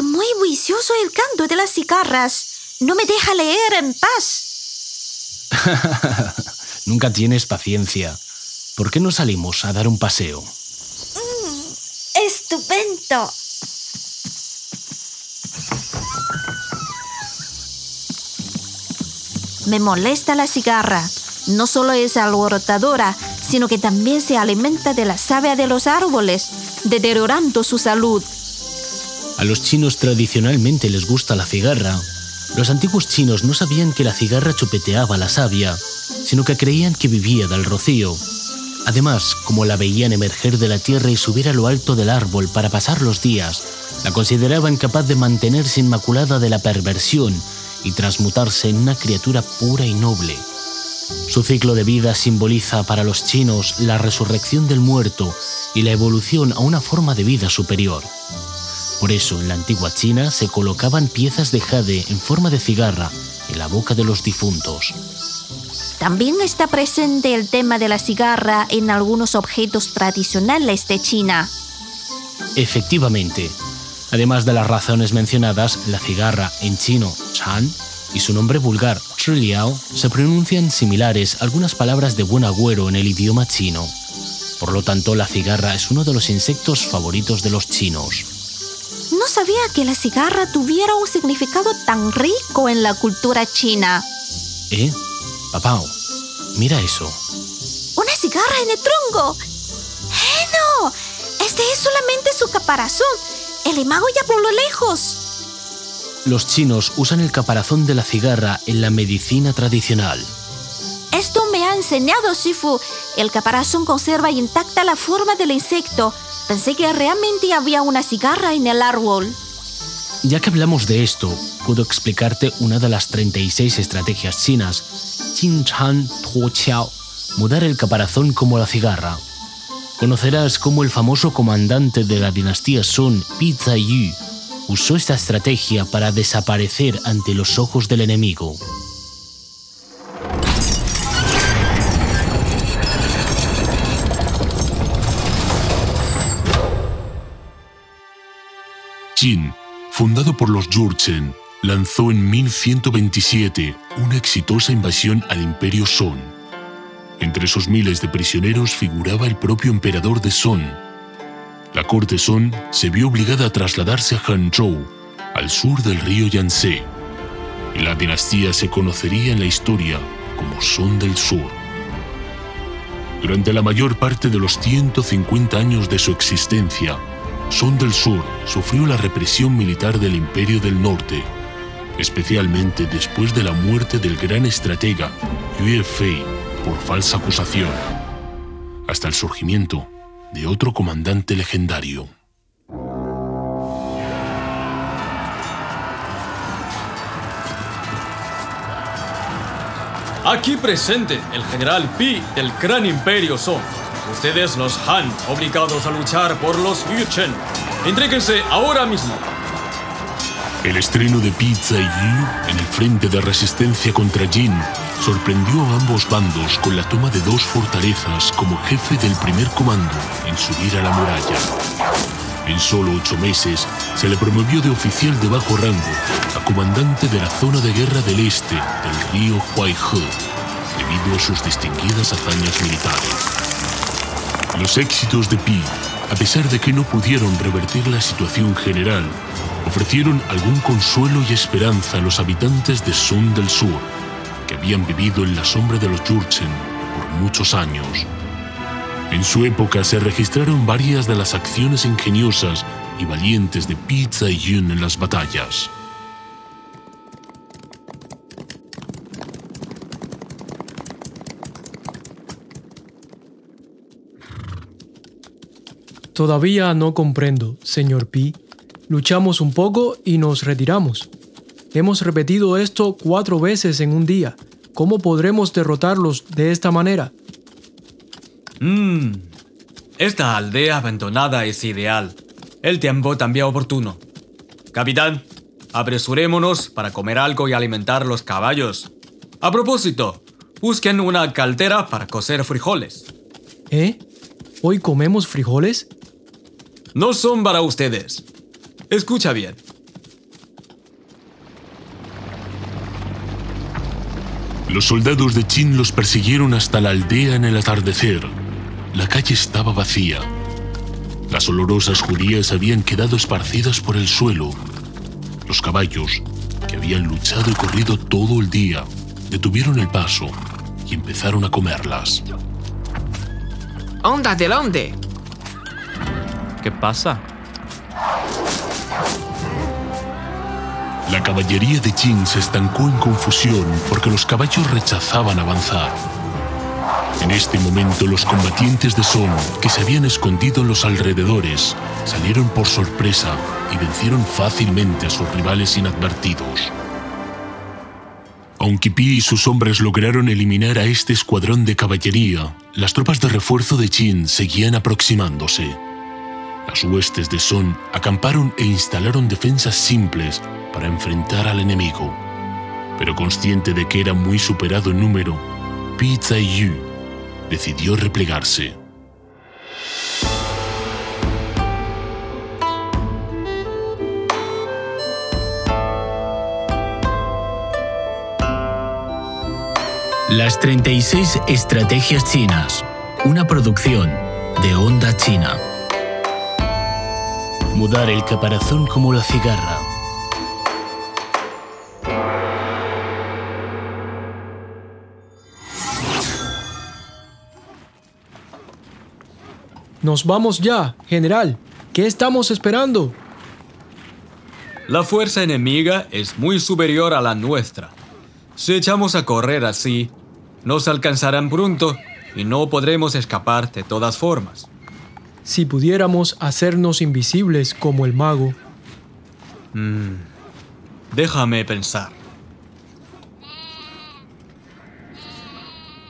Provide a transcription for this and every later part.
Es muy vicioso el canto de las cigarras. No me deja leer en paz. Nunca tienes paciencia. ¿Por qué no salimos a dar un paseo? Estupendo. Me molesta la cigarra. No solo es alborotadora, sino que también se alimenta de la savia de los árboles, deteriorando su salud. A los chinos tradicionalmente les gusta la cigarra. Los antiguos chinos no sabían que la cigarra chupeteaba la savia, sino que creían que vivía del rocío. Además, como la veían emerger de la tierra y subir a lo alto del árbol para pasar los días, la consideraban capaz de mantenerse inmaculada de la perversión y transmutarse en una criatura pura y noble. Su ciclo de vida simboliza para los chinos la resurrección del muerto y la evolución a una forma de vida superior. Por eso en la antigua China se colocaban piezas de jade en forma de cigarra en la boca de los difuntos. También está presente el tema de la cigarra en algunos objetos tradicionales de China. Efectivamente, además de las razones mencionadas, la cigarra en chino, chan, y su nombre vulgar, Triliao, se pronuncian similares a algunas palabras de buen agüero en el idioma chino. Por lo tanto, la cigarra es uno de los insectos favoritos de los chinos. No sabía que la cigarra tuviera un significado tan rico en la cultura china. ¿Eh? Papá, mira eso. ¡Una cigarra en el tronco! ¡Eh, no! Este es solamente su caparazón. El imago ya por lo lejos. Los chinos usan el caparazón de la cigarra en la medicina tradicional. Esto me ha enseñado Shifu. El caparazón conserva intacta la forma del insecto. Pensé que realmente había una cigarra en el árbol. Ya que hablamos de esto, puedo explicarte una de las 36 estrategias chinas, Jin Chan Po Chiao, mudar el caparazón como la cigarra. Conocerás cómo el famoso comandante de la dinastía Sun, Pi Yu, usó esta estrategia para desaparecer ante los ojos del enemigo. Fundado por los Jurchen, lanzó en 1127 una exitosa invasión al imperio Song. Entre esos miles de prisioneros figuraba el propio emperador de Song. La corte Song se vio obligada a trasladarse a Hangzhou, al sur del río Yangtze, y la dinastía se conocería en la historia como Song del Sur. Durante la mayor parte de los 150 años de su existencia, Son del Sur sufrió la represión militar del Imperio del Norte, especialmente después de la muerte del gran estratega Yue Fei por falsa acusación, hasta el surgimiento de otro comandante legendario. Aquí presente el general Pi del Gran Imperio Song. Ustedes los Han, obligados a luchar por los Yuchen. Entréguense ahora mismo. El estreno de Pizza y Yu en el frente de resistencia contra Jin sorprendió a ambos bandos con la toma de dos fortalezas como jefe del primer comando en subir a la muralla. En solo ocho meses se le promovió de oficial de bajo rango a comandante de la zona de guerra del este del río Huaihe, debido a sus distinguidas hazañas militares. Los éxitos de Pi, a pesar de que no pudieron revertir la situación general, ofrecieron algún consuelo y esperanza a los habitantes de Sun del Sur, que habían vivido en la sombra de los Jurchen por muchos años. En su época se registraron varias de las acciones ingeniosas y valientes de Pizza y Yun en las batallas. Todavía no comprendo, señor Pi. Luchamos un poco y nos retiramos. Hemos repetido esto cuatro veces en un día. ¿Cómo podremos derrotarlos de esta manera? Mmm. Esta aldea abandonada es ideal. El tiempo también oportuno. Capitán, apresurémonos para comer algo y alimentar los caballos. A propósito, busquen una caldera para cocer frijoles. ¿Eh? ¿Hoy comemos frijoles? No son para ustedes. Escucha bien. Los soldados de Chin los persiguieron hasta la aldea en el atardecer. La calle estaba vacía. Las olorosas judías habían quedado esparcidas por el suelo. Los caballos, que habían luchado y corrido todo el día, detuvieron el paso y empezaron a comerlas. ¡Onda del onde! ¿Qué pasa? La caballería de Jin se estancó en confusión porque los caballos rechazaban avanzar. En este momento los combatientes de Son, que se habían escondido en los alrededores, salieron por sorpresa y vencieron fácilmente a sus rivales inadvertidos. Aunque Pi y sus hombres lograron eliminar a este escuadrón de caballería, las tropas de refuerzo de Jin seguían aproximándose. Las huestes de Son acamparon e instalaron defensas simples para enfrentar al enemigo. Pero consciente de que era muy superado en número, Pi Yu decidió replegarse. Las 36 Estrategias Chinas, una producción de Onda China. Mudar el caparazón como la cigarra. Nos vamos ya, general. ¿Qué estamos esperando? La fuerza enemiga es muy superior a la nuestra. Si echamos a correr así, nos alcanzarán pronto y no podremos escapar de todas formas. Si pudiéramos hacernos invisibles como el mago. Mm, déjame pensar.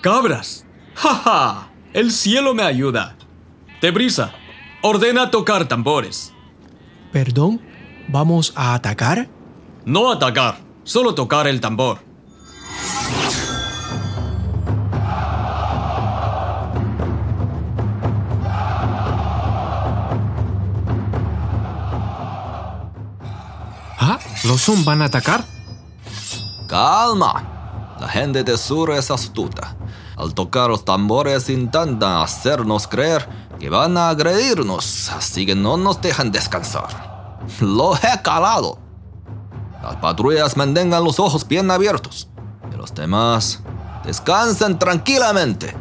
¡Cabras! ¡Ja, ja! El cielo me ayuda. Deprisa, ordena tocar tambores. ¿Perdón? ¿Vamos a atacar? No atacar, solo tocar el tambor. ¿Los Sun van a atacar? Calma. La gente de sur es astuta. Al tocar los tambores intentan hacernos creer que van a agredirnos, así que no nos dejan descansar. Lo he calado. Las patrullas mantengan los ojos bien abiertos. Y los demás descansen tranquilamente.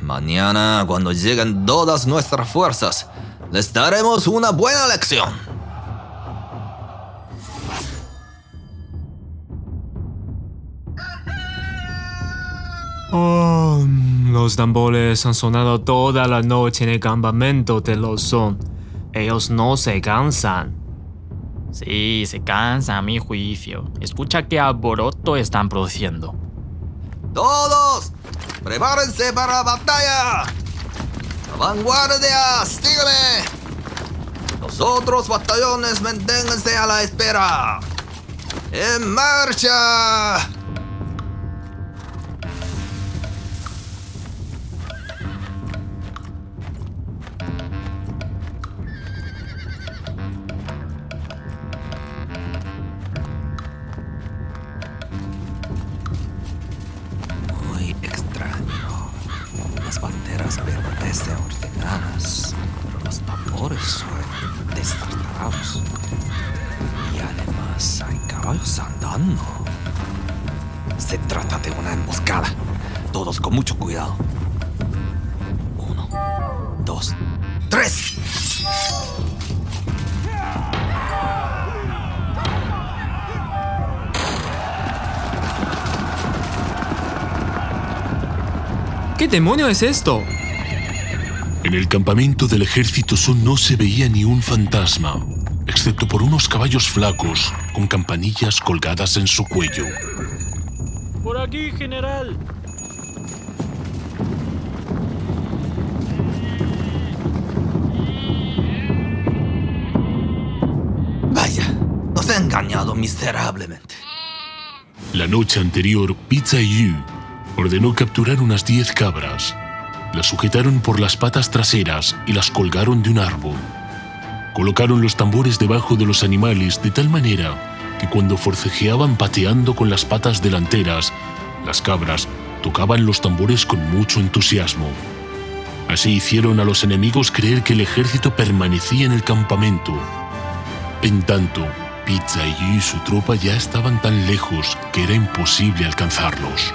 Mañana, cuando lleguen todas nuestras fuerzas, les daremos una buena lección. Oh, los tambores han sonado toda la noche en el campamento de los Sun. Ellos no se cansan. Sí, se cansa a mi juicio. Escucha qué alboroto están produciendo. ¡Todos! ¡Prepárense para la batalla! ¡Vanguardia! ¡Sígueme! Los otros batallones manténganse a la espera. ¡En marcha! ¿Qué demonio es esto? En el campamento del ejército Son no se veía ni un fantasma, excepto por unos caballos flacos con campanillas colgadas en su cuello. Por aquí, general. Vaya, nos ha engañado miserablemente. La noche anterior, Pizza Yu ordenó capturar unas 10 cabras. Las sujetaron por las patas traseras y las colgaron de un árbol. Colocaron los tambores debajo de los animales de tal manera que cuando forcejeaban pateando con las patas delanteras, Las cabras tocaban los tambores con mucho entusiasmo. Así hicieron a los enemigos creer que el ejército permanecía en el campamento. En tanto, Pizza y su tropa ya estaban tan lejos que era imposible alcanzarlos.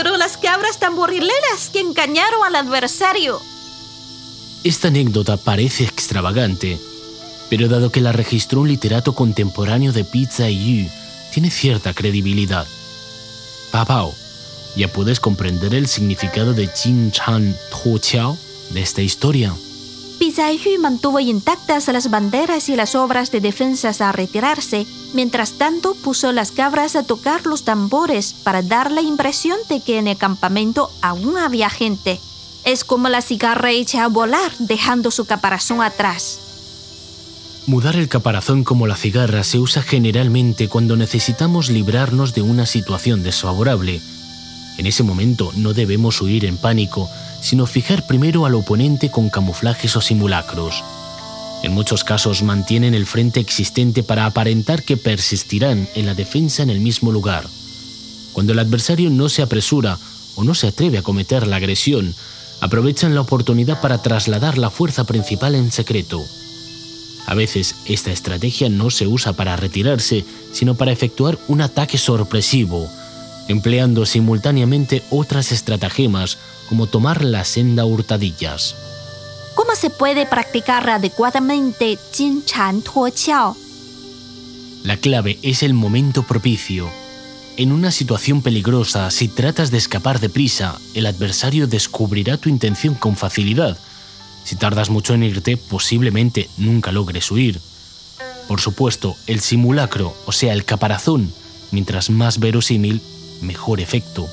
Fueron las cabras tamborileras que engañaron al adversario. Esta anécdota parece extravagante, pero dado que la registró un literato contemporáneo de Pizza y Yu, tiene cierta credibilidad. Papao, ¿ya puedes comprender el significado de Jin Chan Tuo Chiao de esta historia? Yu mantuvo intactas las banderas y las obras de defensas a retirarse, mientras tanto puso las cabras a tocar los tambores para dar la impresión de que en el campamento aún había gente. Es como la cigarra hecha a volar, dejando su caparazón atrás. Mudar el caparazón como la cigarra se usa generalmente cuando necesitamos librarnos de una situación desfavorable. En ese momento no debemos huir en pánico, sino fijar primero al oponente con camuflajes o simulacros. En muchos casos mantienen el frente existente para aparentar que persistirán en la defensa en el mismo lugar. Cuando el adversario no se apresura o no se atreve a cometer la agresión, aprovechan la oportunidad para trasladar la fuerza principal en secreto. A veces esta estrategia no se usa para retirarse, sino para efectuar un ataque sorpresivo, empleando simultáneamente otras estratagemas como tomar la senda hurtadillas. ¿Cómo se puede practicar adecuadamente Jin Chan Tuo Chiao? La clave es el momento propicio. En una situación peligrosa, si tratas de escapar deprisa, el adversario descubrirá tu intención con facilidad. Si tardas mucho en irte, posiblemente nunca logres huir. Por supuesto, el simulacro, o sea, el caparazón, mientras más verosímil, mejor efecto.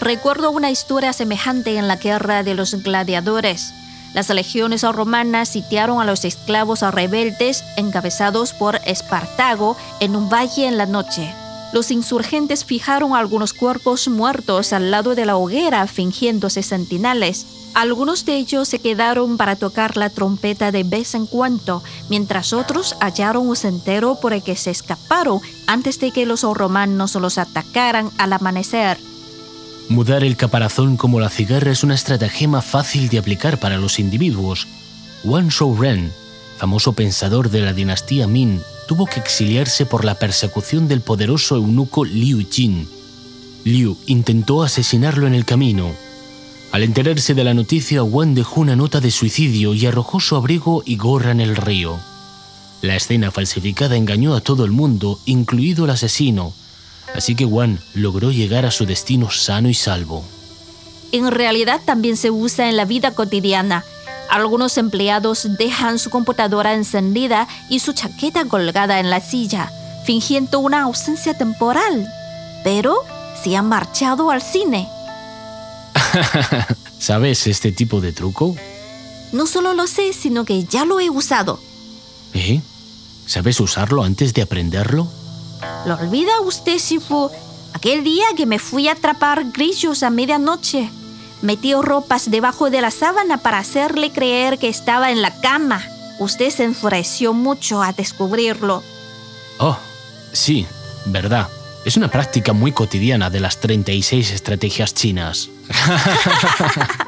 Recuerdo una historia semejante en la guerra de los gladiadores. Las legiones romanas sitiaron a los esclavos rebeldes encabezados por Espartago en un valle en la noche. Los insurgentes fijaron algunos cuerpos muertos al lado de la hoguera fingiéndose sentinales. Algunos de ellos se quedaron para tocar la trompeta de vez en cuando, mientras otros hallaron un sendero por el que se escaparon antes de que los romanos los atacaran al amanecer. Mudar el caparazón como la cigarra es una estratagema fácil de aplicar para los individuos. Wang Shouren, famoso pensador de la dinastía Min, tuvo que exiliarse por la persecución del poderoso eunuco Liu Jin. Liu intentó asesinarlo en el camino. Al enterarse de la noticia, Wang dejó una nota de suicidio y arrojó su abrigo y gorra en el río. La escena falsificada engañó a todo el mundo, incluido el asesino, así que Wang logró llegar a su destino sano y salvo. En realidad también se usa en la vida cotidiana. Algunos empleados dejan su computadora encendida y su chaqueta colgada en la silla, fingiendo una ausencia temporal. Pero se han marchado al cine. ¿Sabes este tipo de truco? No solo lo sé, sino que ya lo he usado. ¿Eh? ¿Sabes usarlo antes de aprenderlo? ¿Lo olvida usted, Shifu? Aquel día que me fui a atrapar grillos a medianoche. Metí ropas debajo de la sábana para hacerle creer que estaba en la cama. Usted se enfureció mucho a descubrirlo. Oh, sí, verdad. Es una práctica muy cotidiana de las 36 estrategias chinas.